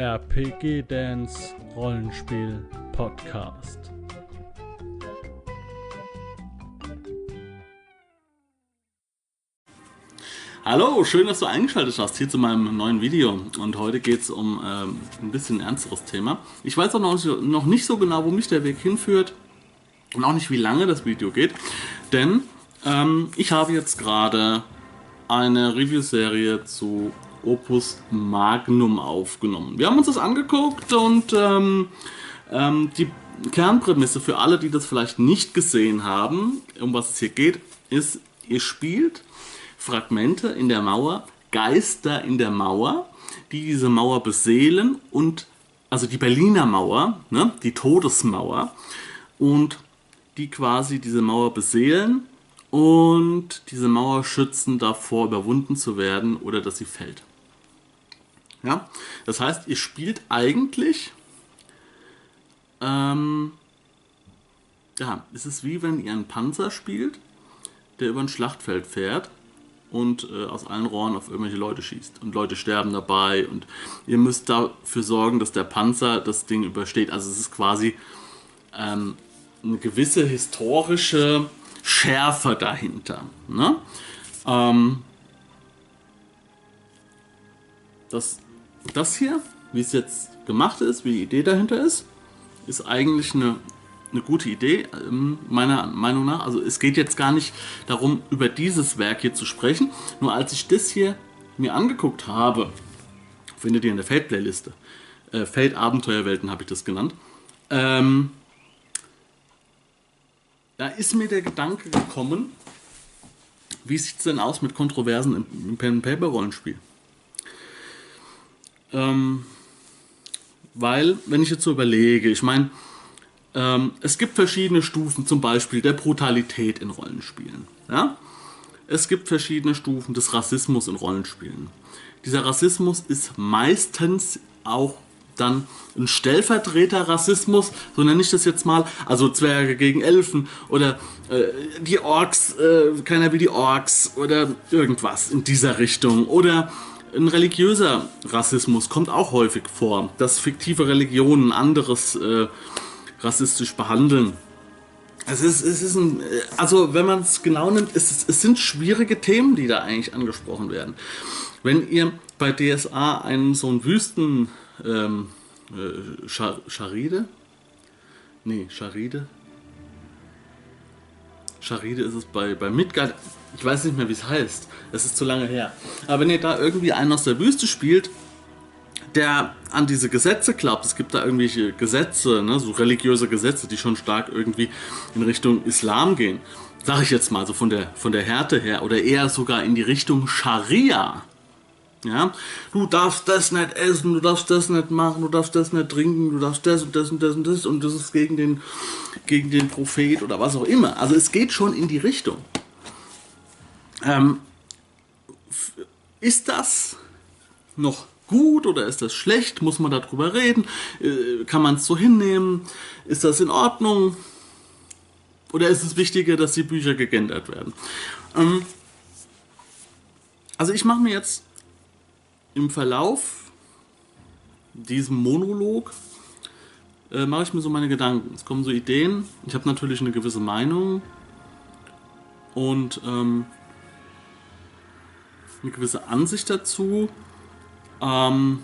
RPG Dance Rollenspiel Podcast. Hallo, schön, dass du eingeschaltet hast hier zu meinem neuen Video. Und heute geht es um ähm, ein bisschen ernsteres Thema. Ich weiß auch noch, nicht so genau, wo mich der Weg hinführt und auch nicht, wie lange das Video geht. Denn ähm, ich habe jetzt gerade eine Review-Serie zu Opus Magnum aufgenommen. Wir haben uns das angeguckt und ähm, ähm, die Kernprämisse für alle, die das vielleicht nicht gesehen haben, um was es hier geht, ist, ihr spielt Fragmente in der Mauer, Geister in der Mauer, die diese Mauer beseelen und also die Berliner Mauer, ne, die Todesmauer und die quasi diese Mauer beseelen und diese Mauer schützen davor, überwunden zu werden oder dass sie fällt. Ja? Das heißt, ihr spielt eigentlich. Ähm, ja, es ist wie wenn ihr einen Panzer spielt, der über ein Schlachtfeld fährt und äh, aus allen Rohren auf irgendwelche Leute schießt. Und Leute sterben dabei und ihr müsst dafür sorgen, dass der Panzer das Ding übersteht. Also es ist quasi ähm, eine gewisse historische Schärfe dahinter. Ne? Ähm, das das hier, wie es jetzt gemacht ist, wie die Idee dahinter ist, ist eigentlich eine, eine gute Idee, ähm, meiner Meinung nach. Also es geht jetzt gar nicht darum, über dieses Werk hier zu sprechen. Nur als ich das hier mir angeguckt habe, findet ihr in der Feld-Playliste. Äh, Feld-Abenteuerwelten habe ich das genannt. Ähm, da ist mir der Gedanke gekommen, wie sieht es denn aus mit Kontroversen im, im Pen-Paper-Rollenspiel? Ähm, weil, wenn ich jetzt so überlege, ich meine, ähm, es gibt verschiedene Stufen, zum Beispiel der Brutalität in Rollenspielen. Ja? Es gibt verschiedene Stufen des Rassismus in Rollenspielen. Dieser Rassismus ist meistens auch dann ein Stellvertreter-Rassismus, so nenne ich das jetzt mal, also Zwerge gegen Elfen oder äh, die Orks, äh, keiner will die Orks oder irgendwas in dieser Richtung oder ein religiöser Rassismus kommt auch häufig vor, dass fiktive Religionen anderes äh, rassistisch behandeln. Es ist, es ist ein, also wenn man es genau nimmt, es, es sind schwierige Themen, die da eigentlich angesprochen werden. Wenn ihr bei DSA einen so einen Wüsten ähm, äh, Scharide? Nee, Scharide? Scharide ist es bei, bei Midgard. Ich weiß nicht mehr, wie es heißt. Es ist zu lange her. Aber wenn ihr da irgendwie einen aus der Wüste spielt, der an diese Gesetze glaubt, es gibt da irgendwelche Gesetze, ne, so religiöse Gesetze, die schon stark irgendwie in Richtung Islam gehen, sage ich jetzt mal so von der, von der Härte her, oder eher sogar in die Richtung Scharia. Ja, du darfst das nicht essen, du darfst das nicht machen, du darfst das nicht trinken, du darfst das und das und das und das und das ist gegen den, gegen den Prophet oder was auch immer. Also es geht schon in die Richtung. Ähm, ist das noch gut oder ist das schlecht? Muss man darüber reden? Äh, kann man es so hinnehmen? Ist das in Ordnung? Oder ist es wichtiger, dass die Bücher gegendert werden? Ähm, also ich mache mir jetzt im Verlauf diesem Monolog äh, mache ich mir so meine Gedanken. Es kommen so Ideen. Ich habe natürlich eine gewisse Meinung und ähm, eine gewisse Ansicht dazu. Ähm,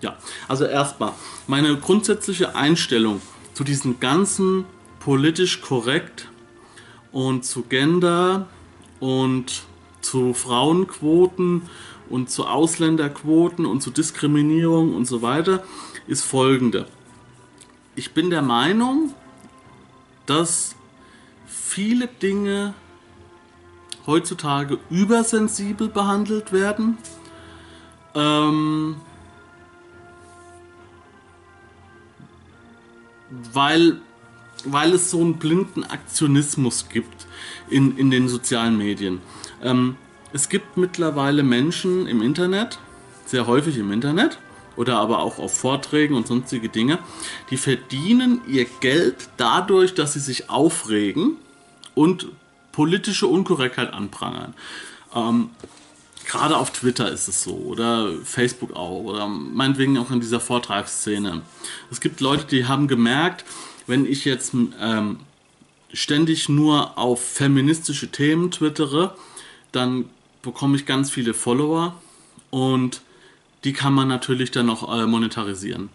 ja, also erstmal meine grundsätzliche Einstellung zu diesen ganzen politisch korrekt und zu Gender und zu Frauenquoten und zu Ausländerquoten und zu Diskriminierung und so weiter ist folgende. Ich bin der Meinung, dass viele Dinge heutzutage übersensibel behandelt werden. Ähm, weil, weil es so einen blinden Aktionismus gibt in, in den sozialen Medien. Ähm, es gibt mittlerweile Menschen im Internet, sehr häufig im Internet, oder aber auch auf Vorträgen und sonstige Dinge, die verdienen ihr Geld dadurch, dass sie sich aufregen und politische Unkorrektheit anprangern. Ähm, gerade auf Twitter ist es so oder Facebook auch oder meinetwegen auch in dieser Vortragsszene. Es gibt Leute, die haben gemerkt, wenn ich jetzt ähm, ständig nur auf feministische Themen twittere, dann bekomme ich ganz viele Follower und die kann man natürlich dann auch äh, monetarisieren.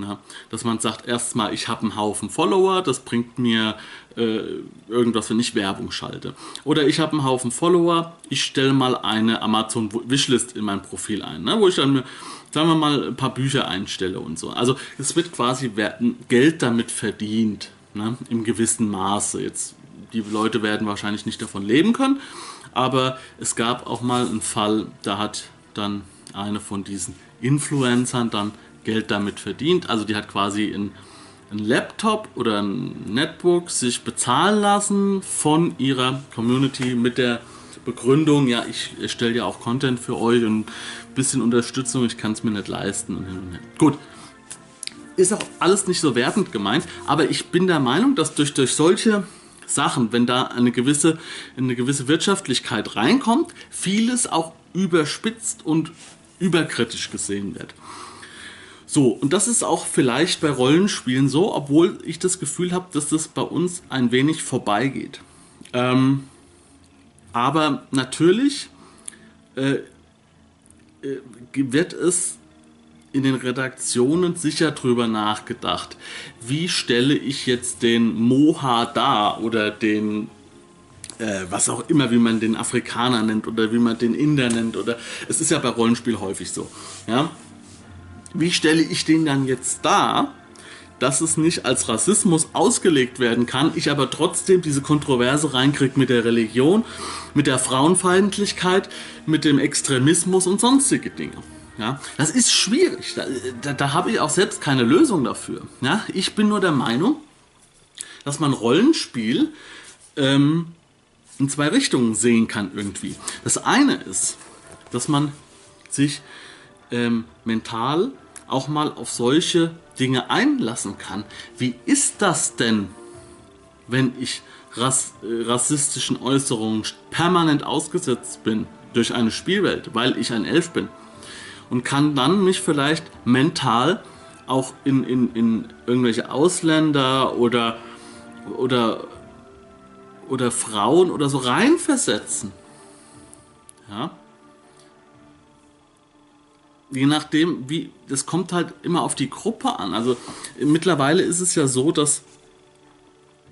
Ja, dass man sagt, erstmal, ich habe einen Haufen Follower, das bringt mir äh, irgendwas, wenn ich Werbung schalte. Oder ich habe einen Haufen Follower, ich stelle mal eine Amazon Wishlist in mein Profil ein, ne, wo ich dann, sagen wir mal, ein paar Bücher einstelle und so. Also es wird quasi Geld damit verdient, ne, im gewissen Maße. Jetzt, die Leute werden wahrscheinlich nicht davon leben können, aber es gab auch mal einen Fall, da hat dann eine von diesen Influencern dann Geld damit verdient. Also die hat quasi ein, ein Laptop oder ein Netbook sich bezahlen lassen von ihrer Community mit der Begründung, ja, ich stelle ja auch Content für euch und ein bisschen Unterstützung, ich kann es mir nicht leisten. Gut, ist auch alles nicht so wertend gemeint, aber ich bin der Meinung, dass durch, durch solche Sachen, wenn da eine gewisse, eine gewisse Wirtschaftlichkeit reinkommt, vieles auch überspitzt und überkritisch gesehen wird. So, und das ist auch vielleicht bei Rollenspielen so, obwohl ich das Gefühl habe, dass das bei uns ein wenig vorbeigeht. Ähm, aber natürlich äh, äh, wird es in den Redaktionen sicher drüber nachgedacht, wie stelle ich jetzt den Moha dar oder den äh, was auch immer, wie man den Afrikaner nennt oder wie man den Inder nennt oder es ist ja bei Rollenspiel häufig so, ja wie stelle ich den dann jetzt dar, dass es nicht als Rassismus ausgelegt werden kann, ich aber trotzdem diese Kontroverse reinkriege mit der Religion, mit der Frauenfeindlichkeit, mit dem Extremismus und sonstige Dinge. Ja, das ist schwierig. Da, da, da habe ich auch selbst keine Lösung dafür. Ja, ich bin nur der Meinung, dass man Rollenspiel ähm, in zwei Richtungen sehen kann irgendwie. Das eine ist, dass man sich ähm, mental auch mal auf solche Dinge einlassen kann. Wie ist das denn, wenn ich rass, äh, rassistischen Äußerungen permanent ausgesetzt bin durch eine Spielwelt, weil ich ein Elf bin? Und kann dann mich vielleicht mental auch in, in, in irgendwelche Ausländer oder, oder, oder Frauen oder so reinversetzen. Ja? je nachdem, wie, das kommt halt immer auf die Gruppe an. Also mittlerweile ist es ja so, dass.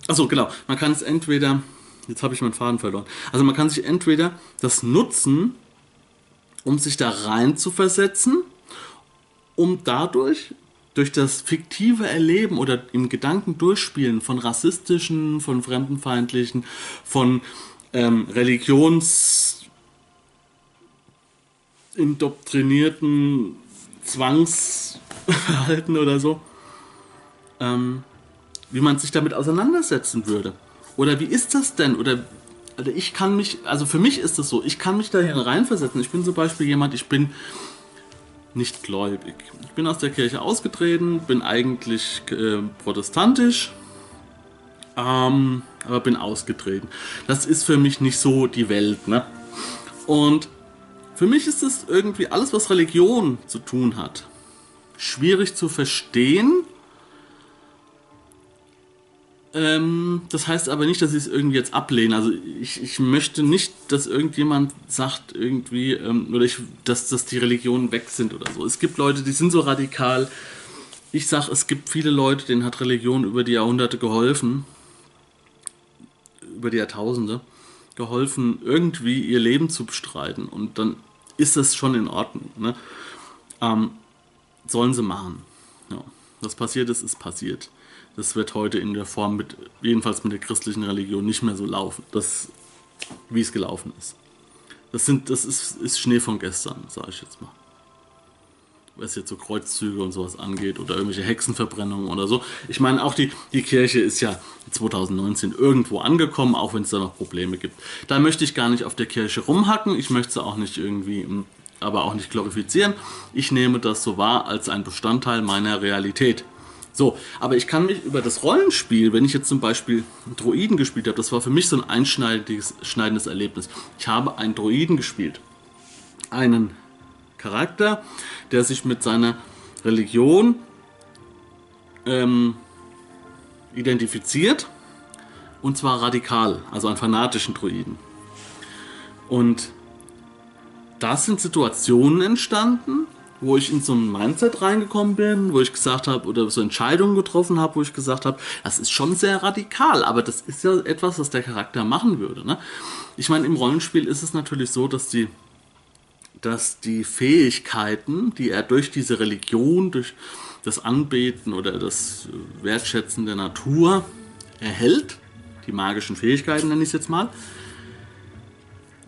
Achso, genau. Man kann es entweder. Jetzt habe ich meinen Faden verloren. Also man kann sich entweder das nutzen, um sich da rein zu versetzen, um dadurch durch das fiktive Erleben oder im Gedanken durchspielen von rassistischen, von fremdenfeindlichen, von ähm, Religions indoktrinierten Zwangsverhalten oder so, ähm, wie man sich damit auseinandersetzen würde. Oder wie ist das denn? Oder also ich kann mich, also für mich ist es so, ich kann mich da reinversetzen. Ich bin zum Beispiel jemand, ich bin nicht gläubig. Ich bin aus der Kirche ausgetreten, bin eigentlich äh, protestantisch, ähm, aber bin ausgetreten. Das ist für mich nicht so die Welt, ne? Und für mich ist es irgendwie alles, was Religion zu tun hat, schwierig zu verstehen. Ähm, das heißt aber nicht, dass ich es irgendwie jetzt ablehne. Also ich, ich möchte nicht, dass irgendjemand sagt irgendwie, ähm, oder ich, dass, dass die Religionen weg sind oder so. Es gibt Leute, die sind so radikal. Ich sage, es gibt viele Leute, denen hat Religion über die Jahrhunderte geholfen. Über die Jahrtausende geholfen, irgendwie ihr Leben zu bestreiten. Und dann ist das schon in Ordnung. Ne? Ähm, sollen sie machen. Ja. Was passiert ist, ist passiert. Das wird heute in der Form mit, jedenfalls mit der christlichen Religion, nicht mehr so laufen, das, wie es gelaufen ist. Das, sind, das ist, ist Schnee von gestern, sage ich jetzt mal was jetzt so Kreuzzüge und sowas angeht oder irgendwelche Hexenverbrennungen oder so. Ich meine, auch die, die Kirche ist ja 2019 irgendwo angekommen, auch wenn es da noch Probleme gibt. Da möchte ich gar nicht auf der Kirche rumhacken, ich möchte sie auch nicht irgendwie, hm, aber auch nicht glorifizieren. Ich nehme das so wahr als ein Bestandteil meiner Realität. So, aber ich kann mich über das Rollenspiel, wenn ich jetzt zum Beispiel Droiden gespielt habe, das war für mich so ein einschneidendes Erlebnis. Ich habe einen Droiden gespielt. einen Charakter, der sich mit seiner Religion ähm, identifiziert und zwar radikal, also einen fanatischen Druiden. Und da sind Situationen entstanden, wo ich in so ein Mindset reingekommen bin, wo ich gesagt habe, oder so Entscheidungen getroffen habe, wo ich gesagt habe, das ist schon sehr radikal, aber das ist ja etwas, was der Charakter machen würde. Ne? Ich meine, im Rollenspiel ist es natürlich so, dass die, dass die Fähigkeiten, die er durch diese Religion, durch das Anbeten oder das Wertschätzen der Natur erhält, die magischen Fähigkeiten nenne ich es jetzt mal,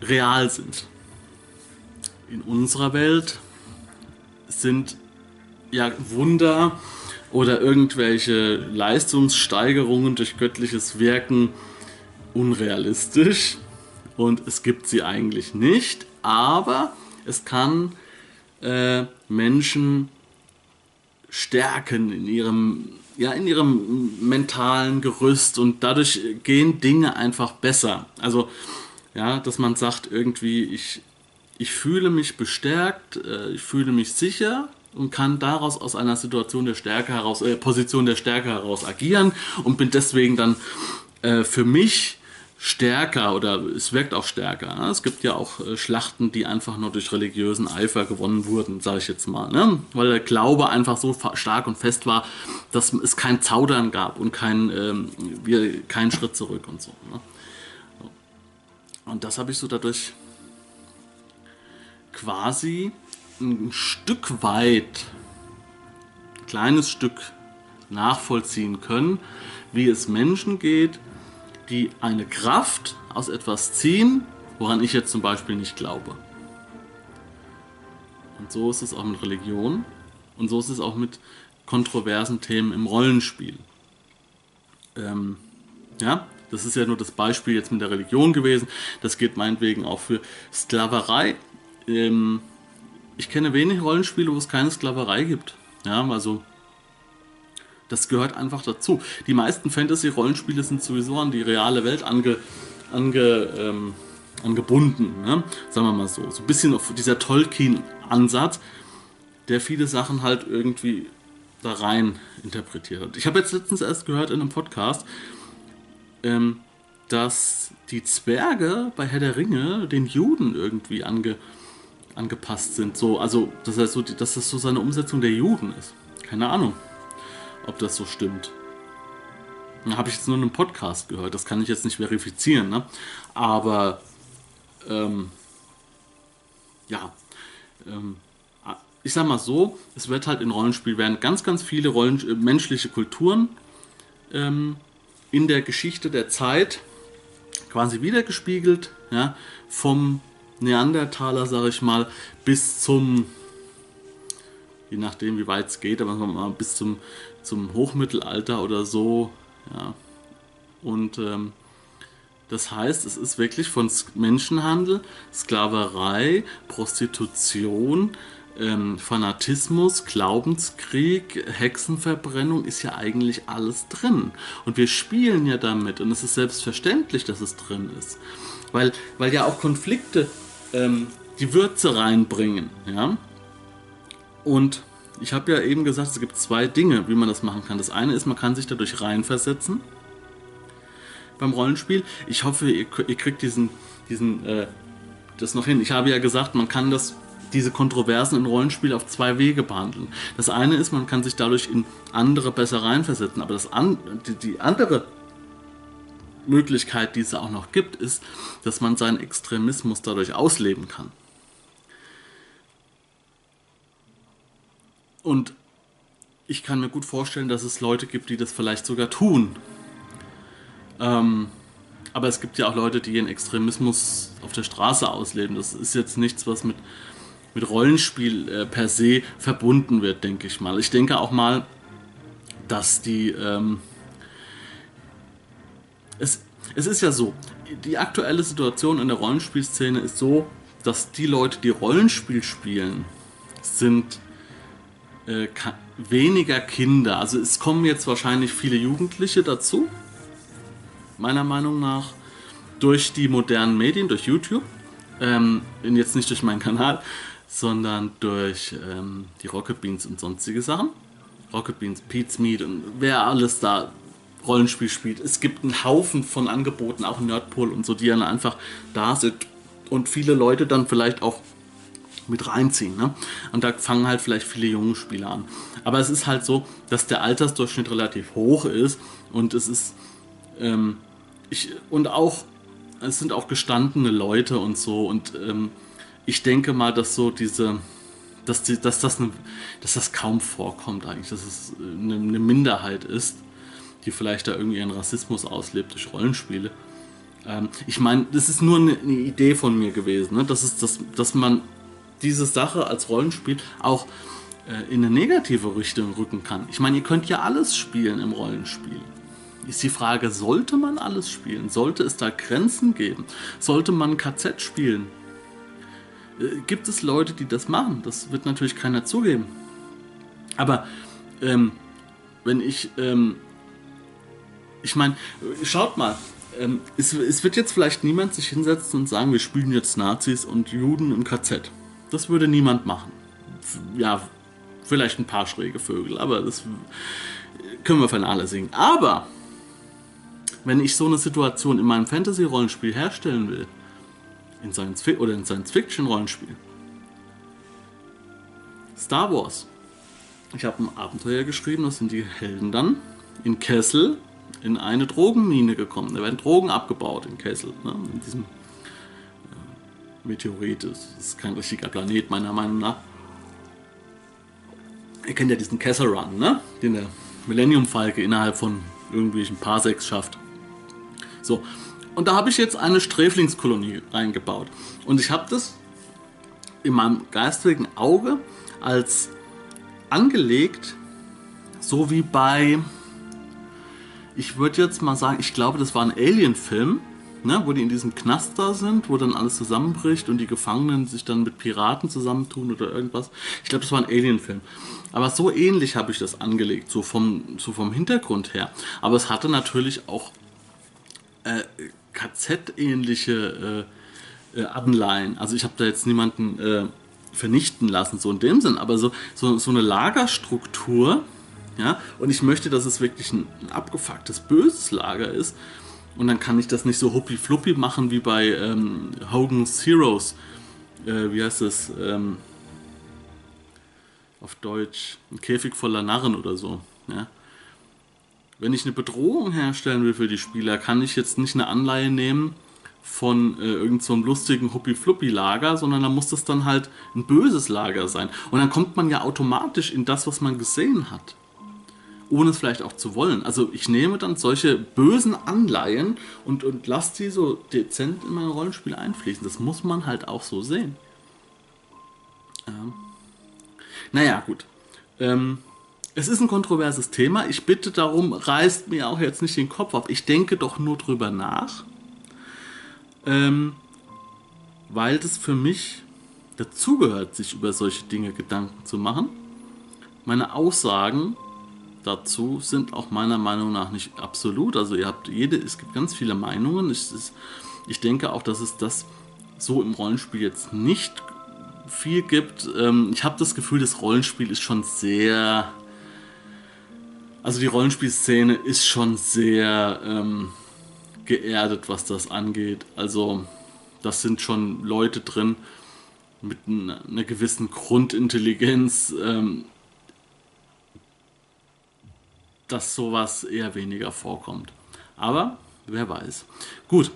real sind. In unserer Welt sind ja Wunder oder irgendwelche Leistungssteigerungen durch göttliches Wirken unrealistisch und es gibt sie eigentlich nicht, aber es kann äh, Menschen stärken in ihrem ja in ihrem mentalen Gerüst und dadurch gehen Dinge einfach besser. Also ja, dass man sagt irgendwie ich ich fühle mich bestärkt, äh, ich fühle mich sicher und kann daraus aus einer Situation der Stärke heraus, äh, Position der Stärke heraus agieren und bin deswegen dann äh, für mich stärker oder es wirkt auch stärker. Ne? Es gibt ja auch äh, Schlachten, die einfach nur durch religiösen Eifer gewonnen wurden, sage ich jetzt mal. Ne? Weil der Glaube einfach so stark und fest war, dass es kein Zaudern gab und kein, ähm, wir, keinen Schritt zurück und so. Ne? Und das habe ich so dadurch quasi ein Stück weit, ein kleines Stück nachvollziehen können, wie es Menschen geht, die eine Kraft aus etwas ziehen, woran ich jetzt zum Beispiel nicht glaube. Und so ist es auch mit Religion und so ist es auch mit kontroversen Themen im Rollenspiel. Ähm, ja, das ist ja nur das Beispiel jetzt mit der Religion gewesen. Das geht meinetwegen auch für Sklaverei ähm, ich kenne wenig Rollenspiele, wo es keine Sklaverei gibt. Ja, also das gehört einfach dazu. Die meisten Fantasy-Rollenspiele sind sowieso an die reale Welt ange, ange, ähm, angebunden. Ne? Sagen wir mal so. So ein bisschen auf dieser Tolkien-Ansatz, der viele Sachen halt irgendwie da rein interpretiert hat. Ich habe jetzt letztens erst gehört in einem Podcast, ähm, dass die Zwerge bei Herr der Ringe den Juden irgendwie ange, angepasst sind. So, also, das heißt so, dass das so seine Umsetzung der Juden ist. Keine Ahnung, ob das so stimmt. Habe ich jetzt nur in einem Podcast gehört, das kann ich jetzt nicht verifizieren, ne? Aber ähm, ja, ähm, ich sag mal so, es wird halt in Rollenspiel werden ganz, ganz viele Rollen, äh, menschliche Kulturen ähm, in der Geschichte der Zeit quasi wiedergespiegelt, ja, vom Neandertaler, sag ich mal, bis zum, je nachdem wie weit es geht, aber mal bis zum, zum Hochmittelalter oder so. Ja. Und ähm, das heißt, es ist wirklich von Menschenhandel, Sklaverei, Prostitution, ähm, Fanatismus, Glaubenskrieg, Hexenverbrennung ist ja eigentlich alles drin. Und wir spielen ja damit und es ist selbstverständlich, dass es drin ist. Weil, weil ja auch Konflikte ähm, die Würze reinbringen. Ja? Und ich habe ja eben gesagt, es gibt zwei Dinge, wie man das machen kann. Das eine ist, man kann sich dadurch reinversetzen beim Rollenspiel. Ich hoffe, ihr, ihr kriegt diesen, diesen, äh, das noch hin. Ich habe ja gesagt, man kann das, diese Kontroversen im Rollenspiel auf zwei Wege behandeln. Das eine ist, man kann sich dadurch in andere besser reinversetzen, aber das an, die, die andere Möglichkeit, die es auch noch gibt, ist, dass man seinen Extremismus dadurch ausleben kann. Und ich kann mir gut vorstellen, dass es Leute gibt, die das vielleicht sogar tun. Ähm, aber es gibt ja auch Leute, die ihren Extremismus auf der Straße ausleben. Das ist jetzt nichts, was mit, mit Rollenspiel äh, per se verbunden wird, denke ich mal. Ich denke auch mal, dass die ähm, es, es ist ja so, die aktuelle Situation in der Rollenspielszene ist so, dass die Leute, die Rollenspiel spielen, sind äh, weniger Kinder. Also es kommen jetzt wahrscheinlich viele Jugendliche dazu, meiner Meinung nach, durch die modernen Medien, durch YouTube. Ähm, jetzt nicht durch meinen Kanal, sondern durch ähm, die Rocket Beans und sonstige Sachen. Rocket Beans, Pete's Meat und wer alles da Rollenspiel spielt. Es gibt einen Haufen von Angeboten, auch Nerdpool und so, die dann einfach da sind und viele Leute dann vielleicht auch mit reinziehen. Ne? Und da fangen halt vielleicht viele junge Spieler an. Aber es ist halt so, dass der Altersdurchschnitt relativ hoch ist und es ist ähm, ich, und auch es sind auch gestandene Leute und so und ähm, ich denke mal, dass so diese dass, die, dass, das eine, dass das kaum vorkommt eigentlich, dass es eine, eine Minderheit ist, die vielleicht da irgendwie ihren Rassismus auslebt durch Rollenspiele. Ähm, ich meine, das ist nur eine, eine, Idee von mir gewesen, ne? das ist, dass, dass man diese Sache als Rollenspiel auch äh, in eine negative Richtung rücken kann. Ich meine, ihr könnt ja alles spielen im Rollenspiel. Ist die Frage, sollte man alles spielen? Sollte es da Grenzen geben? Sollte man KZ spielen? Äh, gibt es Leute, die das machen? Das wird natürlich keiner zugeben. Aber ähm, wenn ich, ähm, ich meine, schaut mal, ähm, es, es, wird jetzt vielleicht niemand sich hinsetzen und sagen, wir spielen jetzt Nazis und Juden im KZ. Das würde niemand machen. Ja, vielleicht ein paar schräge Vögel, aber das können wir vernachlässigen. Aber wenn ich so eine Situation in meinem Fantasy-Rollenspiel herstellen will, in Science oder in Science-Fiction-Rollenspiel, Star Wars. Ich habe ein Abenteuer geschrieben, das sind die Helden dann in Kessel in eine Drogenmine gekommen. Da werden Drogen abgebaut in Kessel, ne, in diesem Meteorit. Das ist kein richtiger Planet, meiner Meinung nach. Ihr kennt ja diesen Kessel Run, ne? den der Millennium Falke innerhalb von irgendwelchen Parsecs schafft. So, und da habe ich jetzt eine Sträflingskolonie reingebaut. Und ich habe das in meinem geistigen Auge als angelegt, so wie bei, ich würde jetzt mal sagen, ich glaube, das war ein Alien-Film ne, wo die in diesem Knast da sind, wo dann alles zusammenbricht und die Gefangenen sich dann mit Piraten zusammentun oder irgendwas. Ich glaube, das war ein Alien-Film. Aber so ähnlich habe ich das angelegt, so vom, so vom Hintergrund her. Aber es hatte natürlich auch äh, KZ-ähnliche äh, äh, Anleihen. Also ich habe da jetzt niemanden äh, vernichten lassen, so in dem Sinn, aber so, so, so eine Lagerstruktur, ja, und ich möchte, dass es wirklich ein, ein abgefucktes, böses Lager ist und dann kann ich das nicht so huppi-fluppi machen wie bei ähm, Hogan's Heroes. Äh, wie heißt das? Ähm, auf Deutsch. Ein Käfig voller Narren oder so. Ja? Wenn ich eine Bedrohung herstellen will für die Spieler, kann ich jetzt nicht eine Anleihe nehmen von äh, irgendeinem so lustigen Huppi-Fluppi-Lager, sondern da muss das dann halt ein böses Lager sein. Und dann kommt man ja automatisch in das, was man gesehen hat ohne es vielleicht auch zu wollen. Also ich nehme dann solche bösen Anleihen und, und lasse die so dezent in mein Rollenspiel einfließen. Das muss man halt auch so sehen. Ähm. Naja, gut. Ähm, es ist ein kontroverses Thema. Ich bitte darum, reißt mir auch jetzt nicht den Kopf auf. Ich denke doch nur drüber nach. Ähm, weil das für mich dazugehört, sich über solche Dinge Gedanken zu machen. Meine Aussagen dazu sind auch meiner Meinung nach nicht absolut. Also ihr habt jede, es gibt ganz viele Meinungen. Ich, ich denke auch, dass es das so im Rollenspiel jetzt nicht viel gibt. Ähm, ich habe das Gefühl, das Rollenspiel ist schon sehr. Also die Rollenspielszene ist schon sehr ähm, geerdet, was das angeht. Also das sind schon Leute drin mit einer gewissen Grundintelligenz. Ähm, dass sowas eher weniger vorkommt. Aber wer weiß. Gut.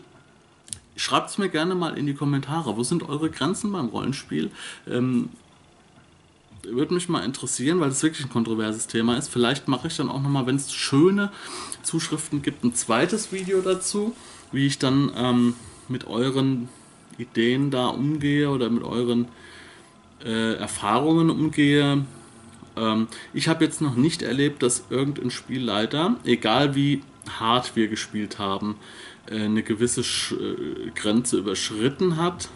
Schreibt es mir gerne mal in die Kommentare. Wo sind eure Grenzen beim Rollenspiel? Ähm, würde mich mal interessieren, weil es wirklich ein kontroverses Thema ist. Vielleicht mache ich dann auch nochmal, wenn es schöne Zuschriften gibt, ein zweites Video dazu, wie ich dann ähm, mit euren Ideen da umgehe oder mit euren äh, Erfahrungen umgehe. Ähm, ich habe jetzt noch nicht erlebt, dass irgendein Spielleiter, egal wie hart wir gespielt haben, äh, eine gewisse Sch äh, Grenze überschritten hat,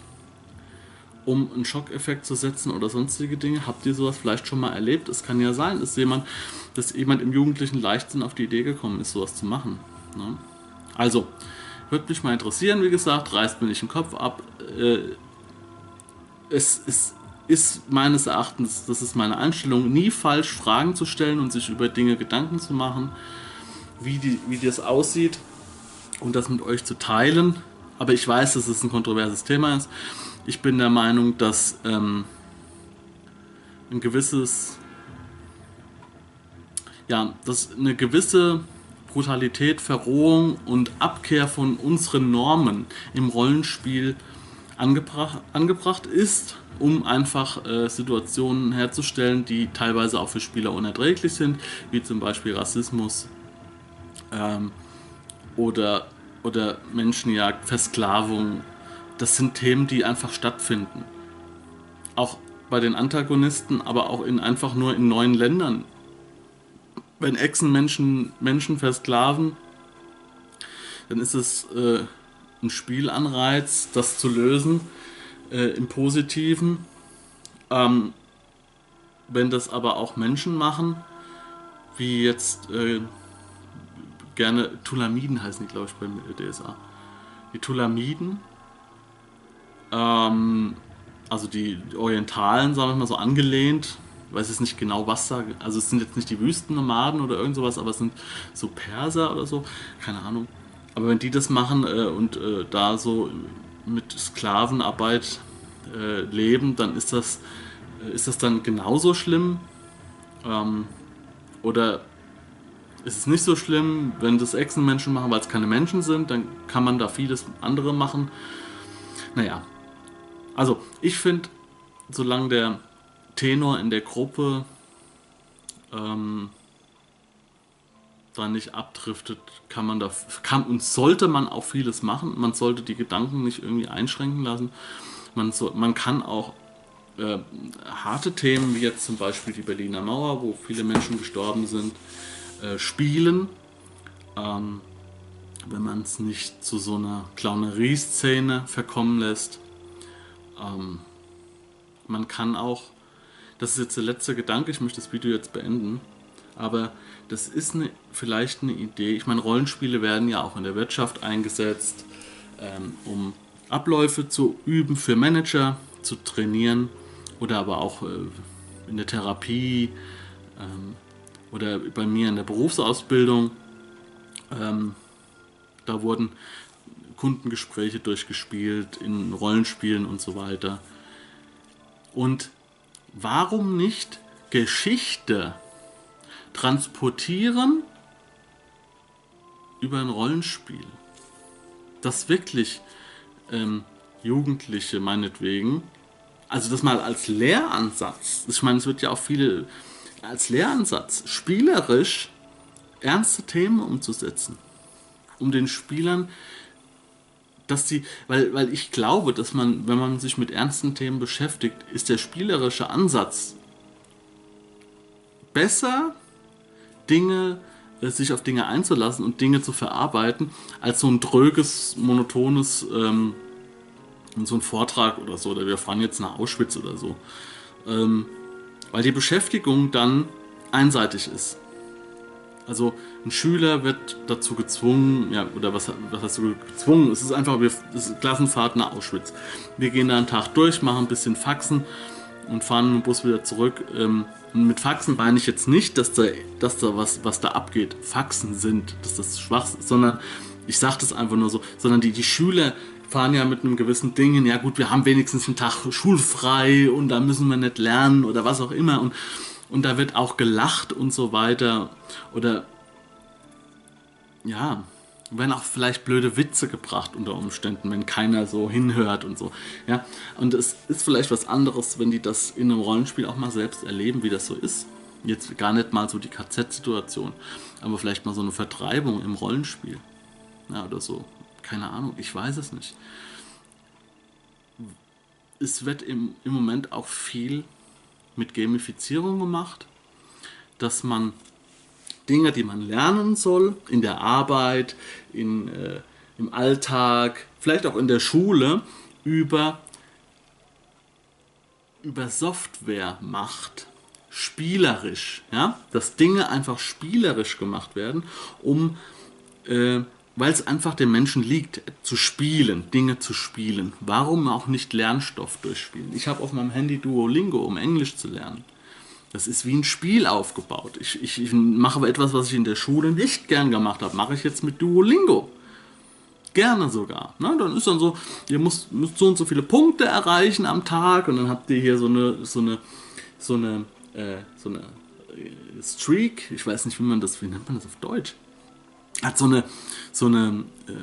um einen Schockeffekt zu setzen oder sonstige Dinge. Habt ihr sowas vielleicht schon mal erlebt? Es kann ja sein, dass jemand, dass jemand im jugendlichen Leichtsinn auf die Idee gekommen ist, sowas zu machen. Ne? Also, würde mich mal interessieren, wie gesagt, reißt mir nicht den Kopf ab. Äh, es ist, ist meines Erachtens, das ist meine Einstellung, nie falsch Fragen zu stellen und sich über Dinge Gedanken zu machen, wie, die, wie das aussieht und das mit euch zu teilen. Aber ich weiß, dass es ein kontroverses Thema ist. Ich bin der Meinung, dass ähm, ein gewisses, ja, dass eine gewisse Brutalität, Verrohung und Abkehr von unseren Normen im Rollenspiel angebracht, angebracht ist, um einfach äh, Situationen herzustellen, die teilweise auch für Spieler unerträglich sind, wie zum Beispiel Rassismus ähm, oder, oder Menschenjagd, Versklavung. Das sind Themen, die einfach stattfinden. Auch bei den Antagonisten, aber auch in einfach nur in neuen Ländern. Wenn Echsen Menschen, Menschen versklaven, dann ist es äh, ein Spielanreiz, das zu lösen äh, im Positiven. Ähm, wenn das aber auch Menschen machen, wie jetzt äh, gerne Tulamiden heißen die, glaube ich, beim DSA. Die Tulamiden, ähm, also die Orientalen, sagen wir mal so angelehnt, ich weiß jetzt nicht genau, was da, also es sind jetzt nicht die Wüstennomaden oder irgend sowas, aber es sind so Perser oder so, keine Ahnung. Aber wenn die das machen äh, und äh, da so mit Sklavenarbeit äh, leben, dann ist das, äh, ist das dann genauso schlimm? Ähm, oder ist es nicht so schlimm, wenn das Echsenmenschen machen, weil es keine Menschen sind, dann kann man da vieles andere machen. Naja, also ich finde, solange der Tenor in der Gruppe ähm, da nicht abdriftet, kann man da kann und sollte man auch vieles machen. Man sollte die Gedanken nicht irgendwie einschränken lassen. Man, so, man kann auch äh, harte Themen wie jetzt zum Beispiel die Berliner Mauer, wo viele Menschen gestorben sind, äh, spielen. Ähm, wenn man es nicht zu so einer Clownerie-Szene verkommen lässt. Ähm, man kann auch, das ist jetzt der letzte Gedanke, ich möchte das Video jetzt beenden, aber das ist eine, vielleicht eine Idee. Ich meine, Rollenspiele werden ja auch in der Wirtschaft eingesetzt, ähm, um Abläufe zu üben für Manager, zu trainieren oder aber auch äh, in der Therapie ähm, oder bei mir in der Berufsausbildung. Ähm, da wurden Kundengespräche durchgespielt, in Rollenspielen und so weiter. Und warum nicht Geschichte transportieren über ein Rollenspiel? Das wirklich ähm, Jugendliche meinetwegen, also das mal als Lehransatz, ich meine, es wird ja auch viele als Lehransatz, spielerisch ernste Themen umzusetzen, um den Spielern dass sie, weil, weil ich glaube, dass man, wenn man sich mit ernsten Themen beschäftigt, ist der spielerische Ansatz besser, Dinge, äh, sich auf Dinge einzulassen und Dinge zu verarbeiten, als so ein dröges, monotones, ähm, so ein Vortrag oder so, oder wir fahren jetzt nach Auschwitz oder so. Ähm, weil die Beschäftigung dann einseitig ist. Also ein Schüler wird dazu gezwungen, ja, oder was, was hast du gezwungen? Es ist einfach, wir, das ist Klassenfahrt nach Auschwitz. Wir gehen da einen Tag durch, machen ein bisschen Faxen und fahren mit dem Bus wieder zurück. Ähm, mit Faxen meine ich jetzt nicht, dass da, dass da was, was da abgeht, Faxen sind, dass das schwach ist, sondern ich sage das einfach nur so, sondern die, die Schüler fahren ja mit einem gewissen Ding hin, ja gut, wir haben wenigstens einen Tag schulfrei und da müssen wir nicht lernen oder was auch immer und und da wird auch gelacht und so weiter. Oder ja, werden auch vielleicht blöde Witze gebracht unter Umständen, wenn keiner so hinhört und so. Ja, und es ist vielleicht was anderes, wenn die das in einem Rollenspiel auch mal selbst erleben, wie das so ist. Jetzt gar nicht mal so die KZ-Situation, aber vielleicht mal so eine Vertreibung im Rollenspiel. Ja, oder so. Keine Ahnung, ich weiß es nicht. Es wird im, im Moment auch viel mit Gamifizierung gemacht, dass man Dinge, die man lernen soll, in der Arbeit, in, äh, im Alltag, vielleicht auch in der Schule, über, über Software macht. Spielerisch, ja, dass Dinge einfach spielerisch gemacht werden, um äh, weil es einfach dem Menschen liegt, zu spielen, Dinge zu spielen. Warum auch nicht Lernstoff durchspielen? Ich habe auf meinem Handy Duolingo, um Englisch zu lernen. Das ist wie ein Spiel aufgebaut. Ich, ich, ich mache aber etwas, was ich in der Schule nicht gern gemacht habe, mache ich jetzt mit Duolingo. Gerne sogar. Ne? Dann ist dann so, ihr müsst, müsst so und so viele Punkte erreichen am Tag und dann habt ihr hier so eine, so eine, so eine, äh, so eine äh, Streak. Ich weiß nicht, wie man das, wie nennt man das auf Deutsch? Hat so eine, so eine, äh,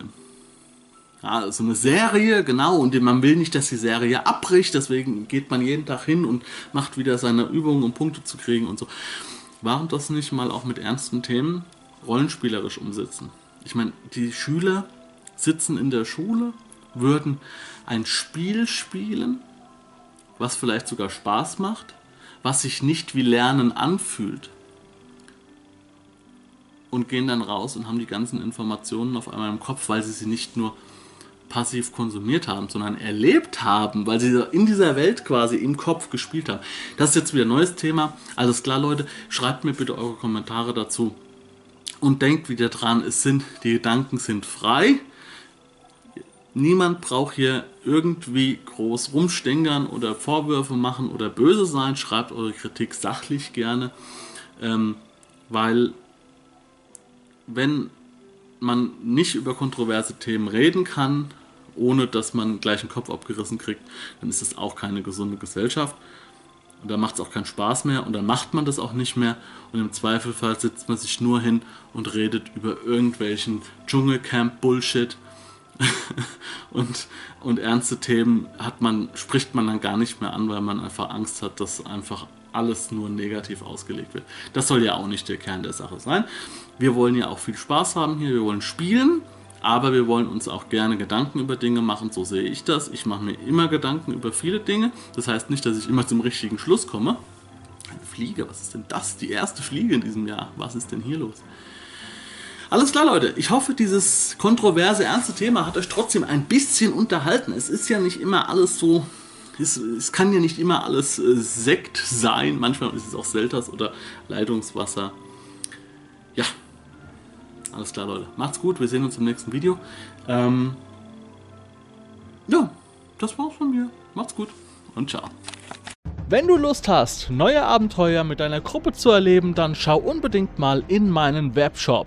ja, so eine Serie, genau, und man will nicht, dass die Serie abbricht, deswegen geht man jeden Tag hin und macht wieder seine Übungen, um Punkte zu kriegen und so. Warum das nicht mal auch mit ernsten Themen rollenspielerisch umsetzen? Ich meine, die Schüler sitzen in der Schule, würden ein Spiel spielen, was vielleicht sogar Spaß macht, was sich nicht wie Lernen anfühlt. Und gehen dann raus und haben die ganzen Informationen auf einmal im Kopf, weil sie sie nicht nur passiv konsumiert haben, sondern erlebt haben, weil sie in dieser Welt quasi im Kopf gespielt haben. Das ist jetzt wieder ein neues Thema. Alles klar, Leute, schreibt mir bitte eure Kommentare dazu. Und denkt wieder dran, es sind, die Gedanken sind frei. Niemand braucht hier irgendwie groß rumstängern oder Vorwürfe machen oder böse sein. Schreibt eure Kritik sachlich gerne, ähm, weil wenn man nicht über kontroverse Themen reden kann, ohne dass man gleich einen Kopf abgerissen kriegt, dann ist das auch keine gesunde Gesellschaft. Und da macht es auch keinen Spaß mehr und dann macht man das auch nicht mehr. Und im Zweifelfall sitzt man sich nur hin und redet über irgendwelchen Dschungelcamp-Bullshit. und, und ernste Themen hat man, spricht man dann gar nicht mehr an, weil man einfach Angst hat, dass einfach alles nur negativ ausgelegt wird. Das soll ja auch nicht der Kern der Sache sein. Wir wollen ja auch viel Spaß haben hier, wir wollen spielen, aber wir wollen uns auch gerne Gedanken über Dinge machen, so sehe ich das. Ich mache mir immer Gedanken über viele Dinge. Das heißt nicht, dass ich immer zum richtigen Schluss komme. Eine Fliege, was ist denn das? Die erste Fliege in diesem Jahr. Was ist denn hier los? Alles klar, Leute. Ich hoffe, dieses kontroverse, ernste Thema hat euch trotzdem ein bisschen unterhalten. Es ist ja nicht immer alles so es, es, kann ja nicht immer alles äh, Sekt sein. Manchmal ist es auch Selters oder Leitungswasser. Ja. Alles klar, Leute. Macht's gut. Wir sehen uns im nächsten Video. Ähm, ja, das war's von mir. Macht's gut und ciao. Wenn du Lust hast, neue Abenteuer mit deiner Gruppe zu erleben, dann schau unbedingt mal in meinen Webshop